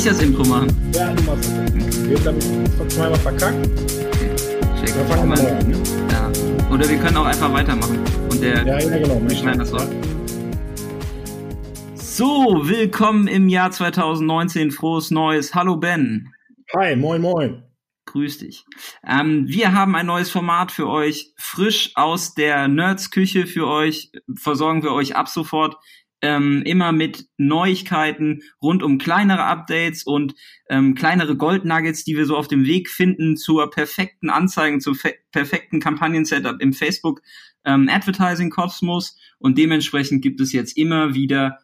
Ich das Intro machen? Ja, du machst das. Jetzt habe ich zweimal verkackt. Check. Wir mal. Ne? Ja. Oder wir können auch einfach weitermachen. Und der Ja, ja, genau. wir schneiden das raus. So, willkommen im Jahr 2019. Frohes Neues. Hallo Ben. Hi, moin, moin. Grüß dich. Ähm, wir haben ein neues Format für euch. Frisch aus der Nerds-Küche für euch. Versorgen wir euch ab sofort ähm, immer mit Neuigkeiten rund um kleinere Updates und ähm, kleinere Goldnuggets, die wir so auf dem Weg finden zur perfekten Anzeigen, zur perfekten Kampagnen-Setup im Facebook ähm, Advertising Kosmos. Und dementsprechend gibt es jetzt immer wieder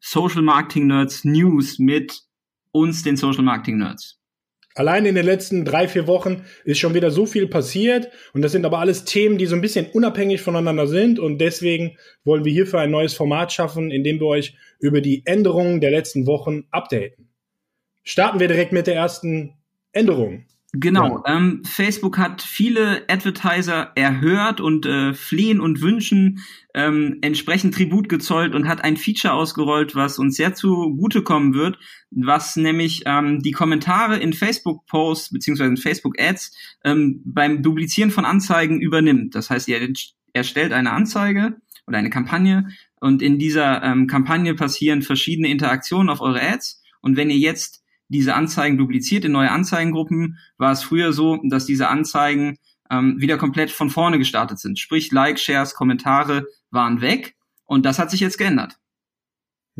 Social Marketing Nerds News mit uns, den Social Marketing Nerds. Allein in den letzten drei, vier Wochen ist schon wieder so viel passiert. Und das sind aber alles Themen, die so ein bisschen unabhängig voneinander sind. Und deswegen wollen wir hierfür ein neues Format schaffen, in dem wir euch über die Änderungen der letzten Wochen updaten. Starten wir direkt mit der ersten Änderung. Genau, ähm, Facebook hat viele Advertiser erhört und äh, flehen und wünschen ähm, entsprechend Tribut gezollt und hat ein Feature ausgerollt, was uns sehr zugutekommen wird, was nämlich ähm, die Kommentare in Facebook-Posts beziehungsweise in Facebook-Ads ähm, beim Duplizieren von Anzeigen übernimmt. Das heißt, ihr erstellt eine Anzeige oder eine Kampagne und in dieser ähm, Kampagne passieren verschiedene Interaktionen auf eure Ads und wenn ihr jetzt diese Anzeigen dupliziert in neue Anzeigengruppen, war es früher so, dass diese Anzeigen ähm, wieder komplett von vorne gestartet sind. Sprich, Likes, Shares, Kommentare waren weg und das hat sich jetzt geändert.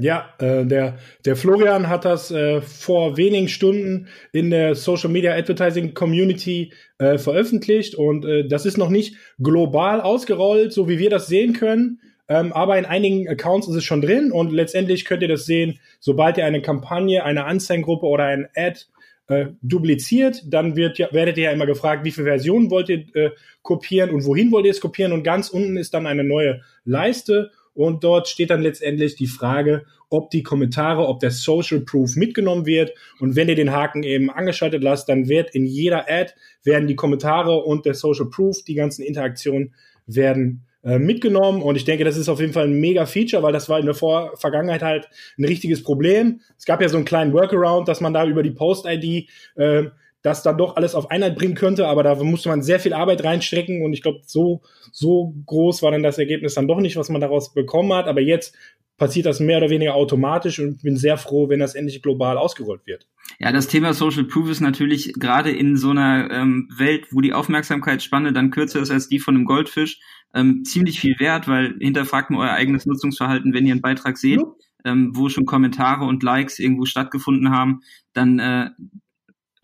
Ja, äh, der, der Florian hat das äh, vor wenigen Stunden in der Social Media Advertising Community äh, veröffentlicht und äh, das ist noch nicht global ausgerollt, so wie wir das sehen können. Ähm, aber in einigen Accounts ist es schon drin und letztendlich könnt ihr das sehen, sobald ihr eine Kampagne, eine Anzeigengruppe oder ein Ad äh, dupliziert, dann wird ja, werdet ihr ja immer gefragt, wie viele Versionen wollt ihr äh, kopieren und wohin wollt ihr es kopieren und ganz unten ist dann eine neue Leiste und dort steht dann letztendlich die Frage, ob die Kommentare, ob der Social Proof mitgenommen wird. Und wenn ihr den Haken eben angeschaltet lasst, dann wird in jeder Ad werden die Kommentare und der Social Proof, die ganzen Interaktionen werden äh, mitgenommen und ich denke, das ist auf jeden Fall ein mega Feature, weil das war in der Vor Vergangenheit halt ein richtiges Problem. Es gab ja so einen kleinen Workaround, dass man da über die Post-ID äh, das dann doch alles auf Einheit bringen könnte, aber da musste man sehr viel Arbeit reinstrecken und ich glaube, so, so groß war dann das Ergebnis dann doch nicht, was man daraus bekommen hat. Aber jetzt passiert das mehr oder weniger automatisch und bin sehr froh, wenn das endlich global ausgerollt wird. Ja, das Thema Social Proof ist natürlich gerade in so einer ähm, Welt, wo die Aufmerksamkeitsspanne dann kürzer ist als die von einem Goldfisch, ähm, ziemlich viel wert, weil hinterfragt mal euer eigenes Nutzungsverhalten, wenn ihr einen Beitrag seht, ähm, wo schon Kommentare und Likes irgendwo stattgefunden haben, dann äh,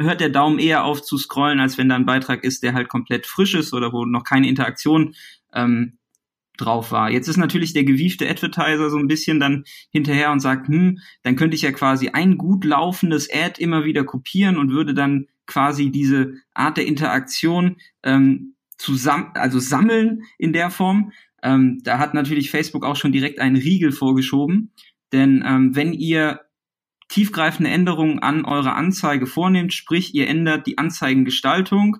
hört der Daumen eher auf zu scrollen, als wenn da ein Beitrag ist, der halt komplett frisch ist oder wo noch keine Interaktion ähm, drauf war. Jetzt ist natürlich der gewiefte Advertiser so ein bisschen dann hinterher und sagt, hm, dann könnte ich ja quasi ein gut laufendes Ad immer wieder kopieren und würde dann quasi diese Art der Interaktion ähm, zusammen, also sammeln in der Form. Ähm, da hat natürlich Facebook auch schon direkt einen Riegel vorgeschoben, denn ähm, wenn ihr tiefgreifende Änderungen an eurer Anzeige vornehmt, sprich ihr ändert die Anzeigengestaltung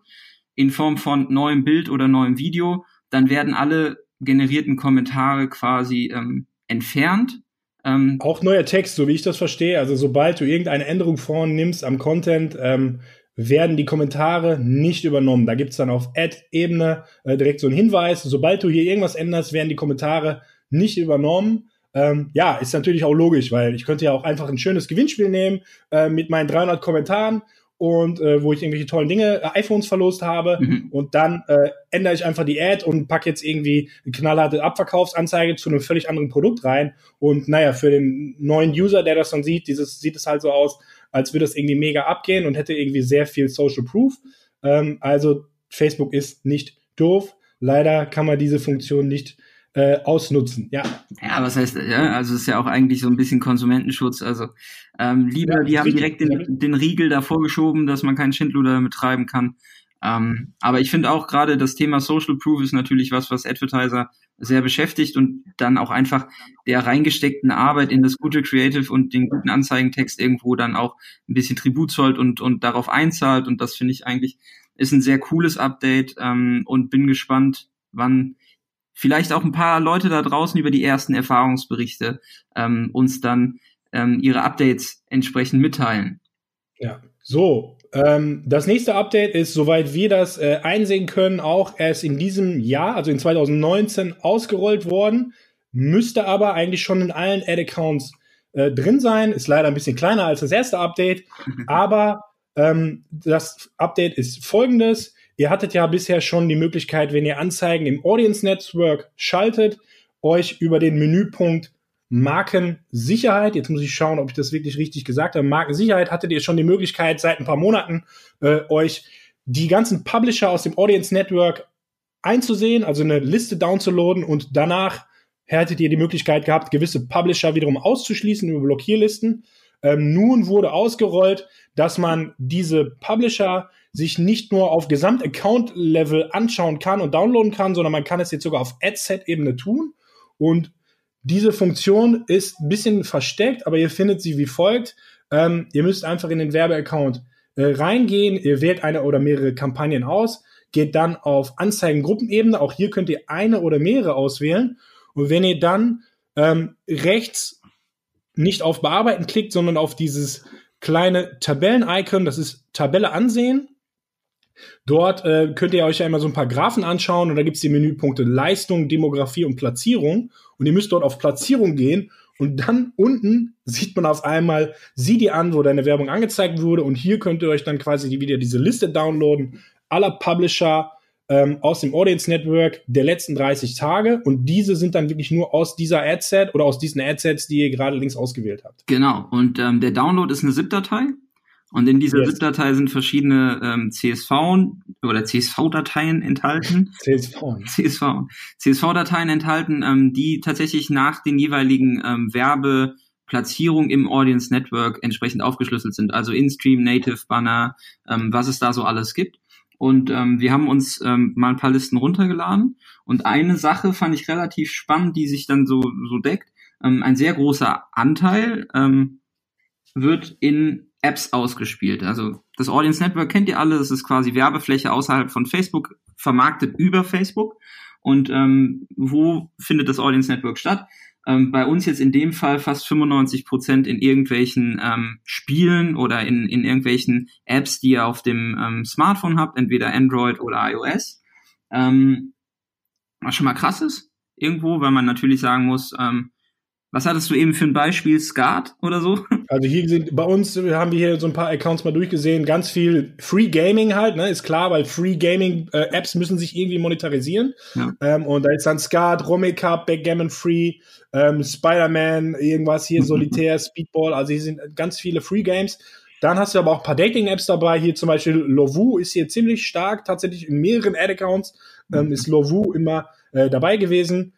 in Form von neuem Bild oder neuem Video, dann werden alle generierten Kommentare quasi ähm, entfernt. Ähm, auch neuer Text, so wie ich das verstehe. Also sobald du irgendeine Änderung vornimmst am Content, ähm, werden die Kommentare nicht übernommen. Da gibt's dann auf Ad-Ebene äh, direkt so einen Hinweis. Sobald du hier irgendwas änderst, werden die Kommentare nicht übernommen. Ähm, ja, ist natürlich auch logisch, weil ich könnte ja auch einfach ein schönes Gewinnspiel nehmen äh, mit meinen 300 Kommentaren und äh, wo ich irgendwelche tollen Dinge, äh, iPhones verlost habe mhm. und dann äh, ändere ich einfach die Ad und pack jetzt irgendwie eine knallharte Abverkaufsanzeige zu einem völlig anderen Produkt rein und naja, für den neuen User, der das dann sieht, dieses sieht es halt so aus, als würde das irgendwie mega abgehen und hätte irgendwie sehr viel Social Proof. Ähm, also Facebook ist nicht doof. Leider kann man diese Funktion nicht äh, ausnutzen. Ja. Ja, was heißt, ja, also ist ja auch eigentlich so ein bisschen Konsumentenschutz. Also ähm, lieber, ja, die haben direkt den, den Riegel davor geschoben, dass man keinen Schindluder damit treiben kann. Ähm, aber ich finde auch gerade das Thema Social Proof ist natürlich was, was Advertiser sehr beschäftigt und dann auch einfach der reingesteckten Arbeit in das gute Creative und den guten Anzeigentext irgendwo dann auch ein bisschen Tribut zollt und, und darauf einzahlt. Und das finde ich eigentlich ist ein sehr cooles Update ähm, und bin gespannt, wann vielleicht auch ein paar Leute da draußen über die ersten Erfahrungsberichte ähm, uns dann ähm, ihre Updates entsprechend mitteilen. Ja, so. Ähm, das nächste Update ist, soweit wir das äh, einsehen können, auch erst in diesem Jahr, also in 2019, ausgerollt worden. Müsste aber eigentlich schon in allen Ad-Accounts äh, drin sein. Ist leider ein bisschen kleiner als das erste Update. aber ähm, das Update ist folgendes. Ihr hattet ja bisher schon die Möglichkeit, wenn ihr Anzeigen im Audience Network schaltet, euch über den Menüpunkt Markensicherheit, jetzt muss ich schauen, ob ich das wirklich richtig gesagt habe, Markensicherheit hattet ihr schon die Möglichkeit, seit ein paar Monaten äh, euch die ganzen Publisher aus dem Audience Network einzusehen, also eine Liste downzuladen und danach hättet ihr die Möglichkeit gehabt, gewisse Publisher wiederum auszuschließen über Blockierlisten. Ähm, nun wurde ausgerollt, dass man diese Publisher sich nicht nur auf Gesamt-Account-Level anschauen kann und downloaden kann, sondern man kann es jetzt sogar auf Ad-Set-Ebene tun. Und diese Funktion ist ein bisschen versteckt, aber ihr findet sie wie folgt. Ähm, ihr müsst einfach in den Werbeaccount äh, reingehen, ihr wählt eine oder mehrere Kampagnen aus, geht dann auf Anzeigengruppenebene. Auch hier könnt ihr eine oder mehrere auswählen. Und wenn ihr dann ähm, rechts nicht auf Bearbeiten klickt, sondern auf dieses kleine Tabellen-Icon, das ist Tabelle ansehen. Dort äh, könnt ihr euch ja immer so ein paar Graphen anschauen und da gibt es die Menüpunkte Leistung, Demografie und Platzierung. Und ihr müsst dort auf Platzierung gehen und dann unten sieht man auf einmal, sieh dir an, wo deine Werbung angezeigt wurde. Und hier könnt ihr euch dann quasi wieder diese Liste downloaden aller Publisher, ähm, aus dem Audience Network der letzten 30 Tage und diese sind dann wirklich nur aus dieser Adset oder aus diesen Adsets, die ihr gerade links ausgewählt habt. Genau, und ähm, der Download ist eine ZIP-Datei und in dieser yes. ZIP-Datei sind verschiedene ähm, CSV oder CSV-Dateien enthalten. CSV. CSV. CSV-Dateien enthalten, ähm, die tatsächlich nach den jeweiligen ähm, Werbeplatzierungen im Audience Network entsprechend aufgeschlüsselt sind. Also In-Stream, Native, Banner, ähm, was es da so alles gibt. Und ähm, wir haben uns ähm, mal ein paar Listen runtergeladen. Und eine Sache fand ich relativ spannend, die sich dann so, so deckt. Ähm, ein sehr großer Anteil ähm, wird in Apps ausgespielt. Also das Audience Network kennt ihr alle, das ist quasi Werbefläche außerhalb von Facebook, vermarktet über Facebook. Und ähm, wo findet das Audience Network statt? ähm, bei uns jetzt in dem Fall fast 95 Prozent in irgendwelchen ähm, Spielen oder in, in irgendwelchen Apps, die ihr auf dem ähm, Smartphone habt, entweder Android oder iOS. Ähm, was schon mal krass ist, irgendwo, weil man natürlich sagen muss, ähm, was hattest du eben für ein Beispiel? Skat oder so? Also hier sind bei uns haben wir hier so ein paar Accounts mal durchgesehen, ganz viel Free Gaming halt, ne, ist klar, weil Free Gaming äh, Apps müssen sich irgendwie monetarisieren. Ja. Ähm, und da ist dann Skat, Romy Cup, Backgammon Free, ähm, Spider-Man, irgendwas hier, Solitär, Speedball, also hier sind ganz viele Free Games. Dann hast du aber auch ein paar Dating-Apps dabei. Hier zum Beispiel Lovu ist hier ziemlich stark, tatsächlich in mehreren Ad-Accounts ähm, ist Lovu immer äh, dabei gewesen.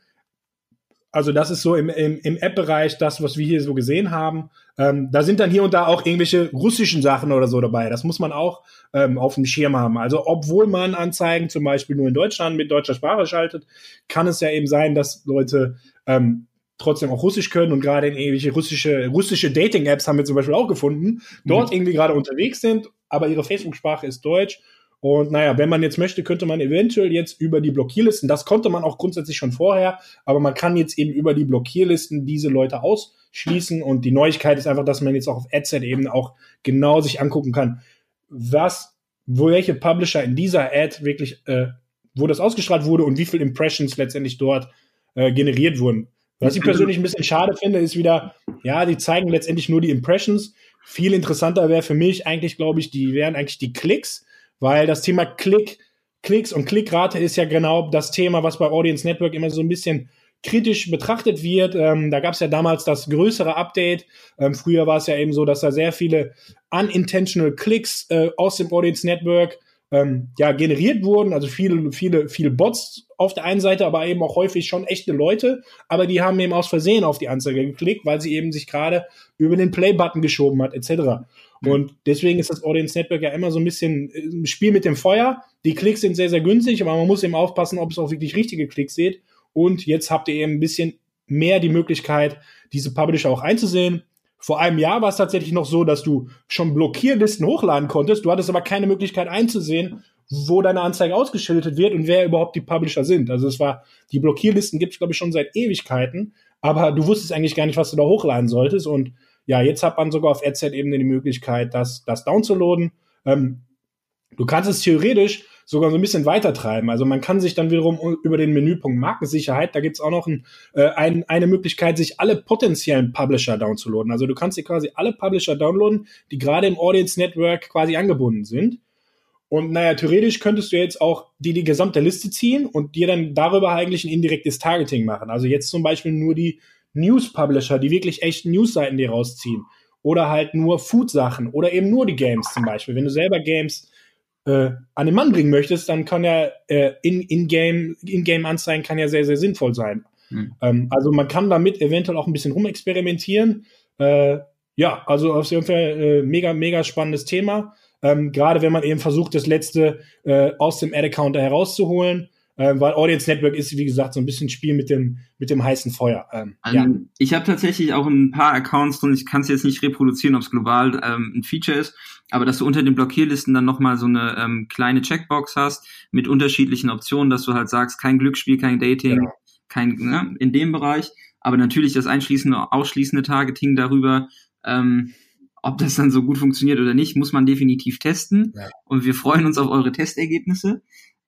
Also das ist so im, im, im App-Bereich das, was wir hier so gesehen haben. Ähm, da sind dann hier und da auch irgendwelche russischen Sachen oder so dabei. Das muss man auch ähm, auf dem Schirm haben. Also obwohl man Anzeigen zum Beispiel nur in Deutschland mit deutscher Sprache schaltet, kann es ja eben sein, dass Leute ähm, trotzdem auch Russisch können und gerade in irgendwelche russische, russische Dating-Apps haben wir zum Beispiel auch gefunden, dort mhm. irgendwie gerade unterwegs sind, aber ihre Facebook-Sprache ist Deutsch und naja, wenn man jetzt möchte, könnte man eventuell jetzt über die Blockierlisten, das konnte man auch grundsätzlich schon vorher, aber man kann jetzt eben über die Blockierlisten diese Leute ausschließen. Und die Neuigkeit ist einfach, dass man jetzt auch auf Adset eben auch genau sich angucken kann, was, wo welche Publisher in dieser Ad wirklich, äh, wo das ausgestrahlt wurde und wie viele Impressions letztendlich dort äh, generiert wurden. Was ich persönlich ein bisschen schade finde, ist wieder, ja, die zeigen letztendlich nur die Impressions. Viel interessanter wäre für mich eigentlich, glaube ich, die wären eigentlich die Klicks weil das Thema Klick, Klicks und Klickrate ist ja genau das Thema, was bei Audience Network immer so ein bisschen kritisch betrachtet wird. Ähm, da gab es ja damals das größere Update. Ähm, früher war es ja eben so, dass da sehr viele unintentional Klicks äh, aus dem Audience Network ähm, ja, generiert wurden. Also viele, viele, viele Bots auf der einen Seite, aber eben auch häufig schon echte Leute. Aber die haben eben aus Versehen auf die Anzeige geklickt, weil sie eben sich gerade über den Play-Button geschoben hat, etc. Und deswegen ist das Audience Network ja immer so ein bisschen äh, ein Spiel mit dem Feuer. Die Klicks sind sehr, sehr günstig, aber man muss eben aufpassen, ob es auch wirklich richtige Klicks seht. Und jetzt habt ihr eben ein bisschen mehr die Möglichkeit, diese Publisher auch einzusehen. Vor einem Jahr war es tatsächlich noch so, dass du schon Blockierlisten hochladen konntest. Du hattest aber keine Möglichkeit einzusehen, wo deine Anzeige ausgeschildert wird und wer überhaupt die Publisher sind. Also es war, die Blockierlisten gibt es, glaube ich, schon seit Ewigkeiten, aber du wusstest eigentlich gar nicht, was du da hochladen solltest. Und ja, jetzt hat man sogar auf AdSet-Ebene die Möglichkeit, das, das downzuladen. Ähm, du kannst es theoretisch sogar so ein bisschen weiter treiben. Also man kann sich dann wiederum über den Menüpunkt Markensicherheit, da gibt's auch noch ein, äh, ein, eine Möglichkeit, sich alle potenziellen Publisher downzuladen. Also du kannst dir quasi alle Publisher downloaden, die gerade im Audience Network quasi angebunden sind. Und naja, theoretisch könntest du jetzt auch die, die gesamte Liste ziehen und dir dann darüber eigentlich ein indirektes Targeting machen. Also jetzt zum Beispiel nur die News-Publisher, die wirklich echten News-Seiten dir rausziehen. Oder halt nur Food-Sachen oder eben nur die Games zum Beispiel. Wenn du selber Games äh, an den Mann bringen möchtest, dann kann ja äh, in-game in -game Anzeigen kann ja sehr, sehr sinnvoll sein. Mhm. Ähm, also man kann damit eventuell auch ein bisschen rumexperimentieren. Äh, ja, also auf jeden Fall äh, mega, mega spannendes Thema. Ähm, Gerade wenn man eben versucht, das letzte äh, aus dem Ad-Account herauszuholen äh, weil Audience Network ist, wie gesagt, so ein bisschen Spiel mit dem, mit dem heißen Feuer. Ähm, also, ja. Ich habe tatsächlich auch ein paar Accounts drin, ich kann es jetzt nicht reproduzieren, ob es global ähm, ein Feature ist, aber dass du unter den Blockierlisten dann nochmal so eine ähm, kleine Checkbox hast mit unterschiedlichen Optionen, dass du halt sagst, kein Glücksspiel, kein Dating, genau. kein, ne, in dem Bereich, aber natürlich das einschließende, ausschließende Targeting darüber, ähm, ob das dann so gut funktioniert oder nicht, muss man definitiv testen. Ja. Und wir freuen uns auf eure Testergebnisse.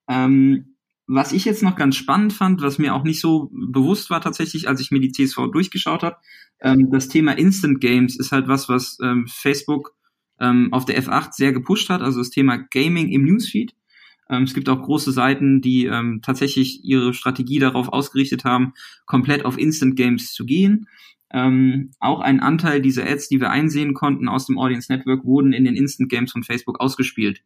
Ähm, was ich jetzt noch ganz spannend fand, was mir auch nicht so bewusst war tatsächlich, als ich mir die CSV durchgeschaut habe, ähm, das Thema Instant Games ist halt was, was ähm, Facebook ähm, auf der F8 sehr gepusht hat, also das Thema Gaming im Newsfeed. Ähm, es gibt auch große Seiten, die ähm, tatsächlich ihre Strategie darauf ausgerichtet haben, komplett auf Instant Games zu gehen. Ähm, auch ein Anteil dieser Ads, die wir einsehen konnten aus dem Audience Network, wurden in den Instant Games von Facebook ausgespielt.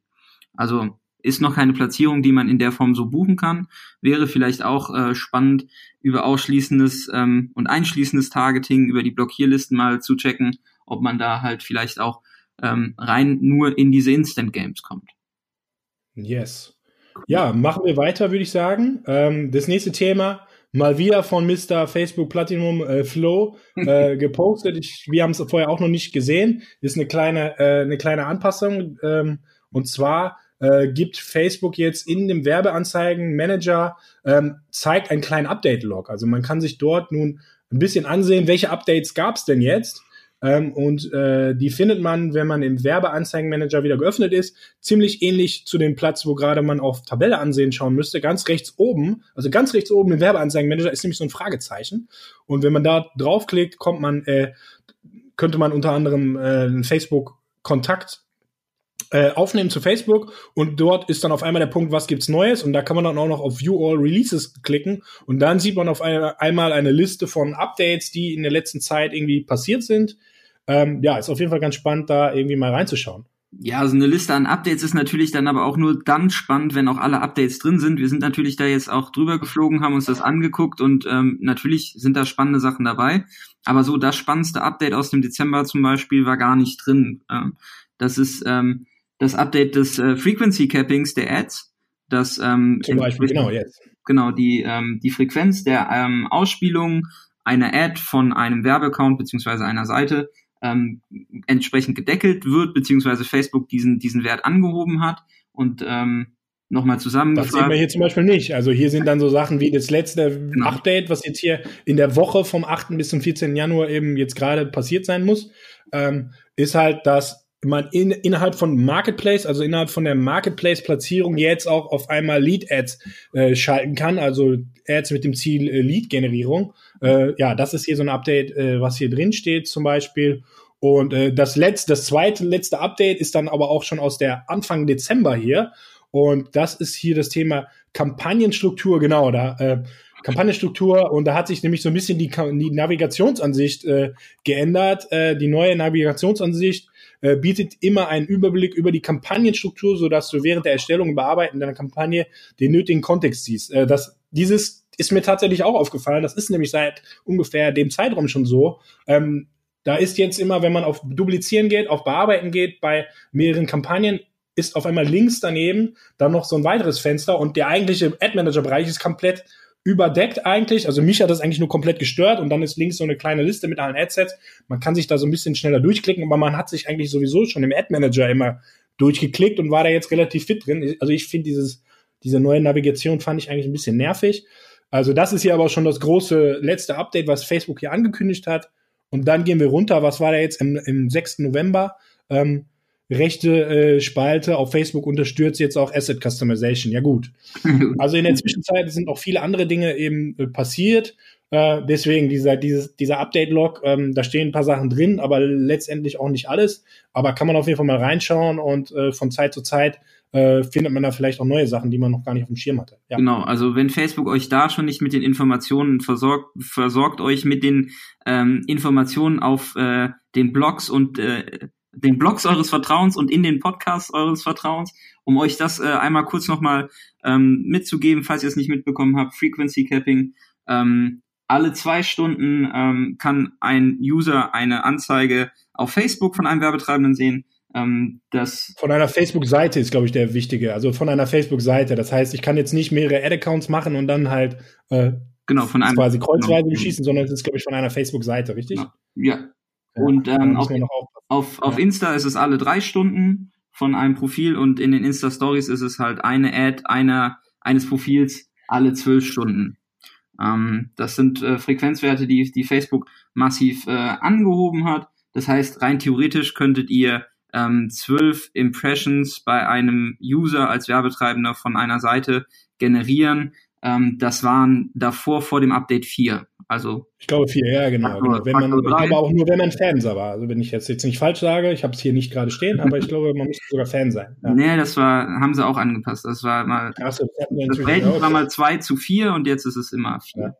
Also ist noch keine Platzierung, die man in der Form so buchen kann. Wäre vielleicht auch äh, spannend, über ausschließendes ähm, und einschließendes Targeting über die Blockierlisten mal zu checken, ob man da halt vielleicht auch ähm, rein nur in diese Instant Games kommt. Yes. Ja, machen wir weiter, würde ich sagen. Ähm, das nächste Thema, mal wieder von Mr. Facebook Platinum äh, Flow äh, gepostet. Ich, wir haben es vorher auch noch nicht gesehen. Ist eine kleine, äh, eine kleine Anpassung. Ähm, und zwar äh, gibt Facebook jetzt in dem Werbeanzeigen-Manager, ähm, zeigt einen kleinen Update-Log. Also man kann sich dort nun ein bisschen ansehen, welche Updates gab es denn jetzt. Ähm, und äh, die findet man, wenn man im Werbeanzeigenmanager wieder geöffnet ist, ziemlich ähnlich zu dem Platz, wo gerade man auf Tabelle ansehen schauen müsste. Ganz rechts oben, also ganz rechts oben im Werbeanzeigenmanager ist nämlich so ein Fragezeichen. Und wenn man da draufklickt, kommt man, äh, könnte man unter anderem äh, einen Facebook-Kontakt äh, aufnehmen zu Facebook und dort ist dann auf einmal der Punkt, was gibt's Neues und da kann man dann auch noch auf View All Releases klicken und dann sieht man auf eine, einmal eine Liste von Updates, die in der letzten Zeit irgendwie passiert sind. Ähm, ja, ist auf jeden Fall ganz spannend, da irgendwie mal reinzuschauen. Ja, also eine Liste an Updates ist natürlich dann aber auch nur dann spannend, wenn auch alle Updates drin sind. Wir sind natürlich da jetzt auch drüber geflogen, haben uns das angeguckt und ähm, natürlich sind da spannende Sachen dabei. Aber so das spannendste Update aus dem Dezember zum Beispiel war gar nicht drin. Ähm, das ist ähm, das Update des äh, Frequency Cappings der Ads, das ähm, zum Beispiel genau jetzt genau die ähm, die Frequenz der ähm, Ausspielung einer Ad von einem Werbeaccount beziehungsweise einer Seite ähm, entsprechend gedeckelt wird beziehungsweise Facebook diesen diesen Wert angehoben hat und ähm, nochmal zusammengefasst. Das sehen wir hier zum Beispiel nicht. Also hier sind dann so Sachen wie das letzte genau. Update, was jetzt hier in der Woche vom 8. bis zum 14. Januar eben jetzt gerade passiert sein muss, ähm, ist halt, dass man in, innerhalb von Marketplace, also innerhalb von der Marketplace-Platzierung jetzt auch auf einmal Lead-Ads äh, schalten kann, also Ads mit dem Ziel äh, Lead-Generierung. Äh, ja, das ist hier so ein Update, äh, was hier drin steht zum Beispiel. Und äh, das letzte, das zweite letzte Update ist dann aber auch schon aus der Anfang Dezember hier. Und das ist hier das Thema Kampagnenstruktur, genau, da äh, Kampagnenstruktur und da hat sich nämlich so ein bisschen die, die Navigationsansicht äh, geändert. Äh, die neue Navigationsansicht äh, bietet immer einen Überblick über die Kampagnenstruktur, sodass du während der Erstellung und Bearbeiten deiner Kampagne den nötigen Kontext siehst. Äh, das, dieses ist mir tatsächlich auch aufgefallen. Das ist nämlich seit ungefähr dem Zeitraum schon so. Ähm, da ist jetzt immer, wenn man auf Duplizieren geht, auf Bearbeiten geht, bei mehreren Kampagnen, ist auf einmal links daneben dann noch so ein weiteres Fenster und der eigentliche Ad-Manager-Bereich ist komplett überdeckt eigentlich. Also mich hat das eigentlich nur komplett gestört und dann ist links so eine kleine Liste mit allen Adsets. Man kann sich da so ein bisschen schneller durchklicken, aber man hat sich eigentlich sowieso schon im Ad Manager immer durchgeklickt und war da jetzt relativ fit drin. Also ich finde dieses, diese neue Navigation fand ich eigentlich ein bisschen nervig. Also das ist hier aber schon das große letzte Update, was Facebook hier angekündigt hat. und dann gehen wir runter. Was war da jetzt im, im 6. November? Ähm, rechte äh, Spalte auf Facebook unterstützt jetzt auch Asset Customization. Ja gut. Also in der Zwischenzeit sind auch viele andere Dinge eben äh, passiert. Äh, deswegen dieser, dieses, dieser Update-Log, ähm, da stehen ein paar Sachen drin, aber letztendlich auch nicht alles. Aber kann man auf jeden Fall mal reinschauen und äh, von Zeit zu Zeit äh, findet man da vielleicht auch neue Sachen, die man noch gar nicht auf dem Schirm hatte. Ja. Genau, also wenn Facebook euch da schon nicht mit den Informationen versorgt, versorgt euch mit den ähm, Informationen auf äh, den Blogs und äh, den Blogs eures Vertrauens und in den Podcasts eures Vertrauens, um euch das äh, einmal kurz nochmal ähm, mitzugeben, falls ihr es nicht mitbekommen habt, Frequency Capping. Ähm, alle zwei Stunden ähm, kann ein User eine Anzeige auf Facebook von einem Werbetreibenden sehen. Ähm, das von einer Facebook-Seite ist, glaube ich, der wichtige. Also von einer Facebook-Seite. Das heißt, ich kann jetzt nicht mehrere Ad-Accounts machen und dann halt äh, genau von einem quasi kreuzweise genau. beschießen, sondern es ist, glaube ich, von einer Facebook-Seite, richtig? Genau. Ja. Ja. Und ähm, auf, auf, auf Insta ist es alle drei Stunden von einem Profil und in den Insta-Stories ist es halt eine Ad einer, eines Profils alle zwölf Stunden. Ähm, das sind äh, Frequenzwerte, die, die Facebook massiv äh, angehoben hat. Das heißt, rein theoretisch könntet ihr ähm, zwölf Impressions bei einem User als Werbetreibender von einer Seite generieren. Ähm, das waren davor vor dem Update vier. Also ich glaube vier, ja genau. Faktor, genau. Wenn man, ich glaube auch nur, wenn man Fan war. Also wenn ich jetzt jetzt nicht falsch sage, ich habe es hier nicht gerade stehen, aber ich glaube, man müsste sogar Fan sein. Ja. Nee, das war, haben sie auch angepasst. Das war mal. So, das Verhältnis war mal zwei zu vier und jetzt ist es immer vier. Ja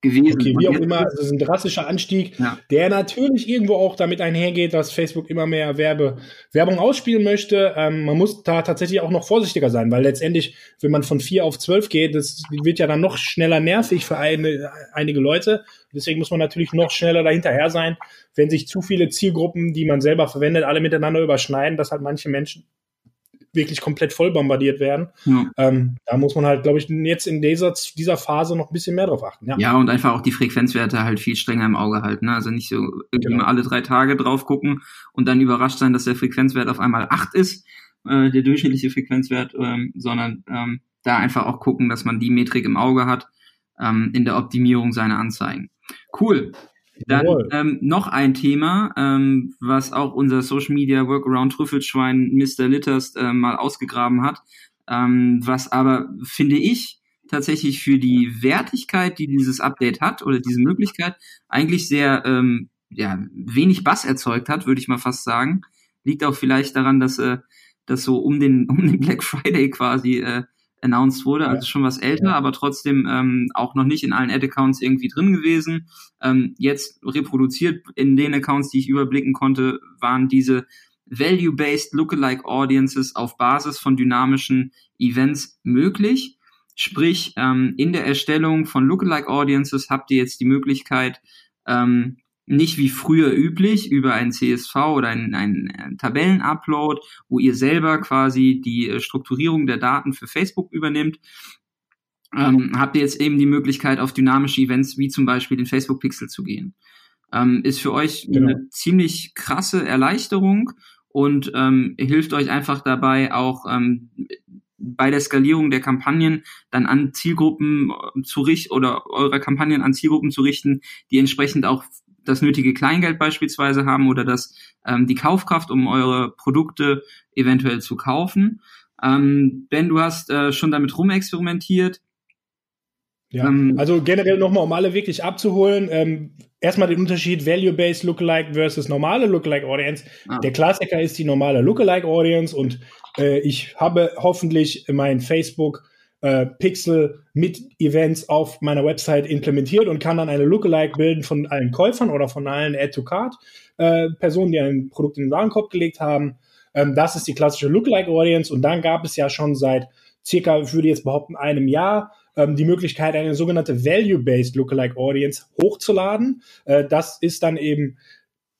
gewesen. Okay, wie auch immer, es ist ein drastischer Anstieg, ja. der natürlich irgendwo auch damit einhergeht, dass Facebook immer mehr Werbe, Werbung ausspielen möchte. Ähm, man muss da tatsächlich auch noch vorsichtiger sein, weil letztendlich, wenn man von vier auf zwölf geht, das wird ja dann noch schneller nervig für eine, einige Leute. Deswegen muss man natürlich noch schneller dahinterher sein, wenn sich zu viele Zielgruppen, die man selber verwendet, alle miteinander überschneiden, dass halt manche Menschen wirklich komplett voll bombardiert werden. Ja. Ähm, da muss man halt, glaube ich, jetzt in dieser, dieser Phase noch ein bisschen mehr drauf achten. Ja. ja, und einfach auch die Frequenzwerte halt viel strenger im Auge halten. Ne? Also nicht so irgendwie genau. mal alle drei Tage drauf gucken und dann überrascht sein, dass der Frequenzwert auf einmal acht ist, äh, der durchschnittliche Frequenzwert, ähm, sondern ähm, da einfach auch gucken, dass man die Metrik im Auge hat ähm, in der Optimierung seiner Anzeigen. Cool. Dann ähm, noch ein Thema, ähm, was auch unser Social Media Workaround Trüffelschwein Mr. Litters äh, mal ausgegraben hat, ähm, was aber, finde ich, tatsächlich für die Wertigkeit, die dieses Update hat oder diese Möglichkeit, eigentlich sehr ähm, ja, wenig Bass erzeugt hat, würde ich mal fast sagen. Liegt auch vielleicht daran, dass äh, dass so um den um den Black Friday quasi äh, announced wurde, also schon was älter, ja. aber trotzdem ähm, auch noch nicht in allen Ad-Accounts irgendwie drin gewesen. Ähm, jetzt reproduziert in den Accounts, die ich überblicken konnte, waren diese Value-Based Lookalike Audiences auf Basis von dynamischen Events möglich. Sprich, ähm, in der Erstellung von Lookalike Audiences habt ihr jetzt die Möglichkeit, ähm, nicht wie früher üblich über ein CSV oder ein, ein Tabellenupload, wo ihr selber quasi die äh, Strukturierung der Daten für Facebook übernimmt, ähm, habt ihr jetzt eben die Möglichkeit, auf dynamische Events wie zum Beispiel den Facebook Pixel zu gehen. Ähm, ist für euch genau. eine ziemlich krasse Erleichterung und ähm, hilft euch einfach dabei auch ähm, bei der Skalierung der Kampagnen dann an Zielgruppen äh, zu richten oder eure Kampagnen an Zielgruppen zu richten, die entsprechend auch das nötige Kleingeld beispielsweise haben oder das ähm, die Kaufkraft, um eure Produkte eventuell zu kaufen. Ähm, ben, du hast äh, schon damit rumexperimentiert. Ja, ähm, also generell nochmal, um alle wirklich abzuholen, ähm, erstmal den Unterschied Value-Based Lookalike versus normale Lookalike Audience. Ah. Der Klassiker ist die normale Lookalike Audience und äh, ich habe hoffentlich mein Facebook äh, Pixel mit Events auf meiner Website implementiert und kann dann eine Lookalike bilden von allen Käufern oder von allen Add-to-Card-Personen, äh, die ein Produkt in den Warenkorb gelegt haben. Ähm, das ist die klassische Lookalike-Audience und dann gab es ja schon seit circa, ich würde jetzt behaupten, einem Jahr ähm, die Möglichkeit, eine sogenannte Value-Based Lookalike Audience hochzuladen. Äh, das ist dann eben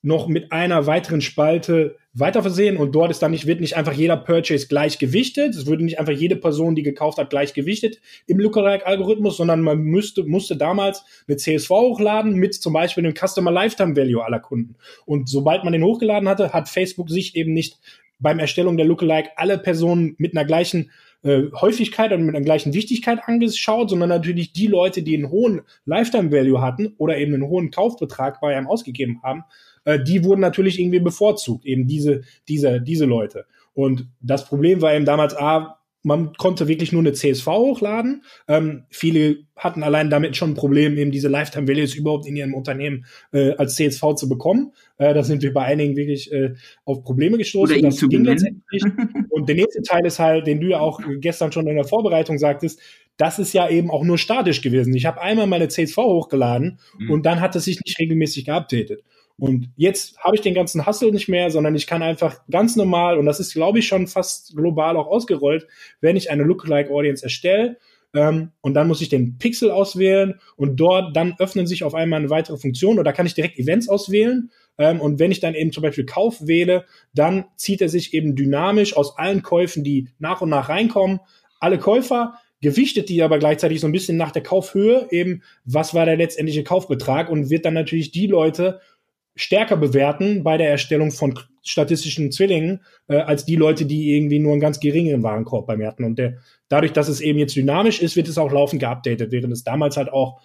noch mit einer weiteren Spalte weiter versehen und dort ist dann nicht, wird nicht einfach jeder Purchase gleich gewichtet. Es würde nicht einfach jede Person, die gekauft hat, gleich gewichtet im Lookalike-Algorithmus, sondern man müsste, musste damals eine CSV hochladen mit zum Beispiel dem Customer Lifetime Value aller Kunden. Und sobald man den hochgeladen hatte, hat Facebook sich eben nicht beim Erstellung der Lookalike alle Personen mit einer gleichen äh, Häufigkeit und mit einer gleichen Wichtigkeit angeschaut, sondern natürlich die Leute, die einen hohen Lifetime Value hatten oder eben einen hohen Kaufbetrag bei einem ausgegeben haben, äh, die wurden natürlich irgendwie bevorzugt, eben diese, diese, diese Leute. Und das Problem war eben damals, A, man konnte wirklich nur eine CSV hochladen. Ähm, viele hatten allein damit schon ein Problem, eben diese Lifetime Values überhaupt in ihrem Unternehmen äh, als CSV zu bekommen. Äh, da sind wir bei einigen wirklich äh, auf Probleme gestoßen. Oder das zu ging letztendlich. Und der nächste Teil ist halt, den du ja auch gestern schon in der Vorbereitung sagtest, das ist ja eben auch nur statisch gewesen. Ich habe einmal meine CSV hochgeladen mhm. und dann hat es sich nicht regelmäßig geupdatet. Und jetzt habe ich den ganzen Hustle nicht mehr, sondern ich kann einfach ganz normal, und das ist, glaube ich, schon fast global auch ausgerollt, wenn ich eine Lookalike Audience erstelle, ähm, und dann muss ich den Pixel auswählen und dort dann öffnen sich auf einmal eine weitere Funktion oder kann ich direkt Events auswählen. Ähm, und wenn ich dann eben zum Beispiel Kauf wähle, dann zieht er sich eben dynamisch aus allen Käufen, die nach und nach reinkommen, alle Käufer, gewichtet die aber gleichzeitig so ein bisschen nach der Kaufhöhe, eben was war der letztendliche Kaufbetrag und wird dann natürlich die Leute stärker bewerten bei der Erstellung von statistischen Zwillingen äh, als die Leute, die irgendwie nur einen ganz geringen Warenkorb bei mir hatten. Und der, dadurch, dass es eben jetzt dynamisch ist, wird es auch laufend geupdatet, während es damals halt auch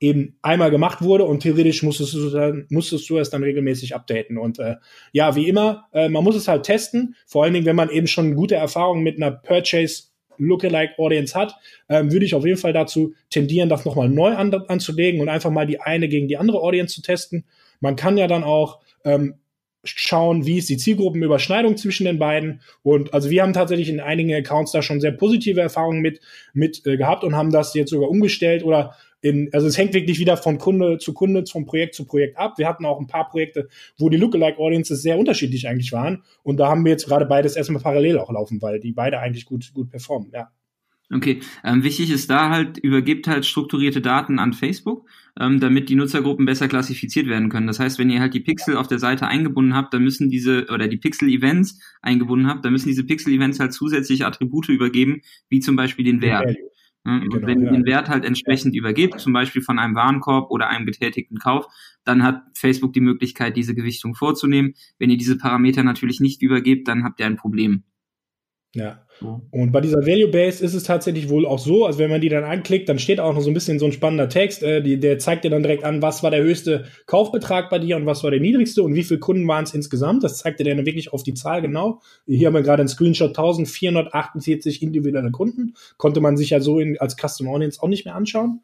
eben einmal gemacht wurde und theoretisch musstest du, dann, musstest du es dann regelmäßig updaten. Und äh, ja, wie immer, äh, man muss es halt testen, vor allen Dingen, wenn man eben schon gute Erfahrungen mit einer Purchase Lookalike Audience hat, ähm, würde ich auf jeden Fall dazu tendieren, das nochmal neu an, anzulegen und einfach mal die eine gegen die andere Audience zu testen man kann ja dann auch ähm, schauen, wie ist die Zielgruppenüberschneidung zwischen den beiden. Und also wir haben tatsächlich in einigen Accounts da schon sehr positive Erfahrungen mit, mit äh, gehabt und haben das jetzt sogar umgestellt oder in, also es hängt wirklich wieder von Kunde zu Kunde, von Projekt zu Projekt ab. Wir hatten auch ein paar Projekte, wo die Lookalike Audiences sehr unterschiedlich eigentlich waren. Und da haben wir jetzt gerade beides erstmal parallel auch laufen, weil die beide eigentlich gut, gut performen, ja. Okay, ähm, wichtig ist da halt, übergibt halt strukturierte Daten an Facebook, ähm, damit die Nutzergruppen besser klassifiziert werden können. Das heißt, wenn ihr halt die Pixel auf der Seite eingebunden habt, dann müssen diese, oder die Pixel-Events eingebunden habt, dann müssen diese Pixel-Events halt zusätzliche Attribute übergeben, wie zum Beispiel den Wert. Und genau, wenn ihr den Wert halt entsprechend übergebt, zum Beispiel von einem Warenkorb oder einem getätigten Kauf, dann hat Facebook die Möglichkeit, diese Gewichtung vorzunehmen. Wenn ihr diese Parameter natürlich nicht übergebt, dann habt ihr ein Problem. Ja. Und bei dieser Value Base ist es tatsächlich wohl auch so, also wenn man die dann anklickt, dann steht auch noch so ein bisschen so ein spannender Text, äh, die, der zeigt dir dann direkt an, was war der höchste Kaufbetrag bei dir und was war der niedrigste und wie viele Kunden waren es insgesamt. Das zeigt dir dann wirklich auf die Zahl genau. Hier haben wir gerade einen Screenshot 1448 individuelle Kunden. Konnte man sich ja so in, als Custom Audience auch nicht mehr anschauen.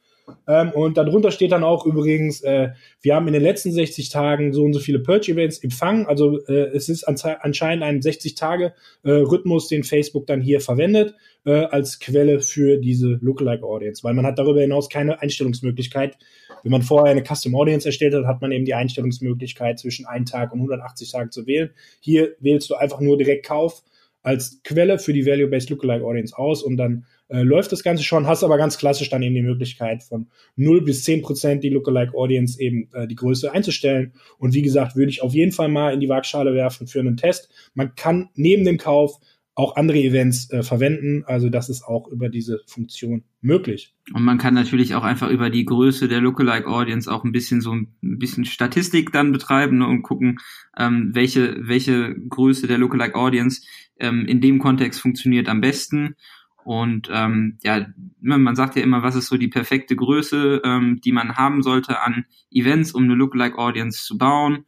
Ähm, und darunter steht dann auch übrigens, äh, wir haben in den letzten 60 Tagen so und so viele Purge-Events empfangen. Also äh, es ist anscheinend ein 60-Tage-Rhythmus, äh, den Facebook dann hier verwendet äh, als Quelle für diese Lookalike-Audience, weil man hat darüber hinaus keine Einstellungsmöglichkeit. Wenn man vorher eine Custom Audience erstellt hat, hat man eben die Einstellungsmöglichkeit zwischen einem Tag und 180 Tagen zu wählen. Hier wählst du einfach nur direkt Kauf als Quelle für die Value-Based Lookalike Audience aus und dann äh, läuft das Ganze schon, hast aber ganz klassisch dann eben die Möglichkeit von 0 bis 10 Prozent die Lookalike Audience eben äh, die Größe einzustellen. Und wie gesagt, würde ich auf jeden Fall mal in die Waagschale werfen für einen Test. Man kann neben dem Kauf auch andere Events äh, verwenden. Also das ist auch über diese Funktion möglich. Und man kann natürlich auch einfach über die Größe der Lookalike Audience auch ein bisschen so ein bisschen Statistik dann betreiben ne, und gucken, ähm, welche, welche Größe der Lookalike Audience ähm, in dem Kontext funktioniert am besten und ähm, ja, man sagt ja immer, was ist so die perfekte Größe, ähm, die man haben sollte an Events, um eine Lookalike Audience zu bauen.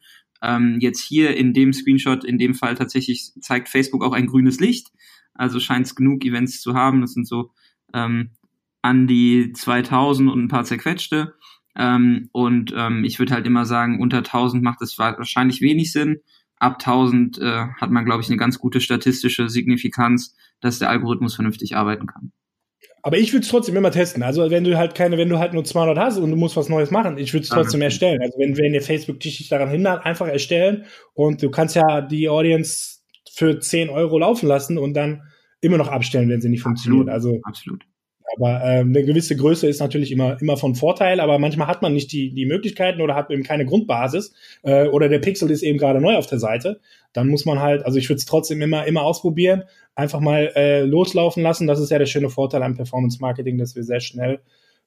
Ähm, jetzt hier in dem Screenshot, in dem Fall tatsächlich zeigt Facebook auch ein grünes Licht. Also scheint es genug Events zu haben. Das sind so ähm, an die 2000 und ein paar zerquetschte. Ähm, und ähm, ich würde halt immer sagen, unter 1000 macht es wahrscheinlich wenig Sinn ab 1000 äh, hat man, glaube ich, eine ganz gute statistische Signifikanz, dass der Algorithmus vernünftig arbeiten kann. Aber ich würde es trotzdem immer testen. Also wenn du halt keine, wenn du halt nur 200 hast und du musst was Neues machen, ich würde es trotzdem ah, erstellen. Also wenn, wenn der Facebook dich nicht daran hindert, einfach erstellen und du kannst ja die Audience für 10 Euro laufen lassen und dann immer noch abstellen, wenn sie nicht funktioniert. Also absolut. Aber ähm, eine gewisse Größe ist natürlich immer, immer von Vorteil, aber manchmal hat man nicht die, die Möglichkeiten oder hat eben keine Grundbasis äh, oder der Pixel ist eben gerade neu auf der Seite. Dann muss man halt, also ich würde es trotzdem immer, immer ausprobieren, einfach mal äh, loslaufen lassen. Das ist ja der schöne Vorteil am Performance Marketing, dass wir sehr schnell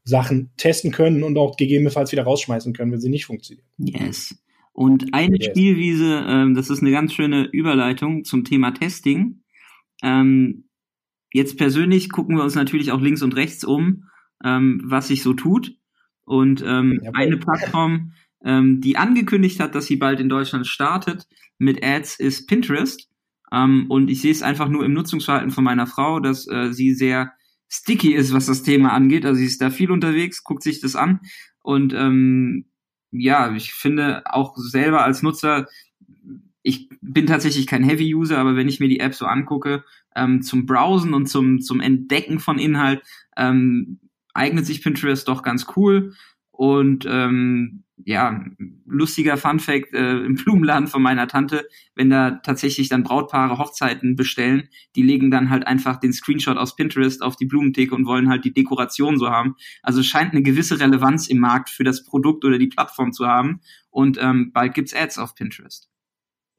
Sachen testen können und auch gegebenenfalls wieder rausschmeißen können, wenn sie nicht funktionieren. Yes. Und eine yes. Spielwiese, ähm, das ist eine ganz schöne Überleitung zum Thema Testing. Ähm, jetzt persönlich gucken wir uns natürlich auch links und rechts um, ähm, was sich so tut. Und ähm, eine Plattform, ähm, die angekündigt hat, dass sie bald in Deutschland startet mit Ads, ist Pinterest. Ähm, und ich sehe es einfach nur im Nutzungsverhalten von meiner Frau, dass äh, sie sehr sticky ist, was das Thema angeht. Also sie ist da viel unterwegs, guckt sich das an. Und ähm, ja, ich finde auch selber als Nutzer, ich bin tatsächlich kein Heavy-User, aber wenn ich mir die App so angucke, ähm, zum Browsen und zum, zum Entdecken von Inhalt, ähm, eignet sich Pinterest doch ganz cool. Und ähm, ja, lustiger Funfact äh, im Blumenladen von meiner Tante, wenn da tatsächlich dann Brautpaare Hochzeiten bestellen, die legen dann halt einfach den Screenshot aus Pinterest auf die Blumentheke und wollen halt die Dekoration so haben. Also scheint eine gewisse Relevanz im Markt für das Produkt oder die Plattform zu haben. Und ähm, bald gibt's Ads auf Pinterest.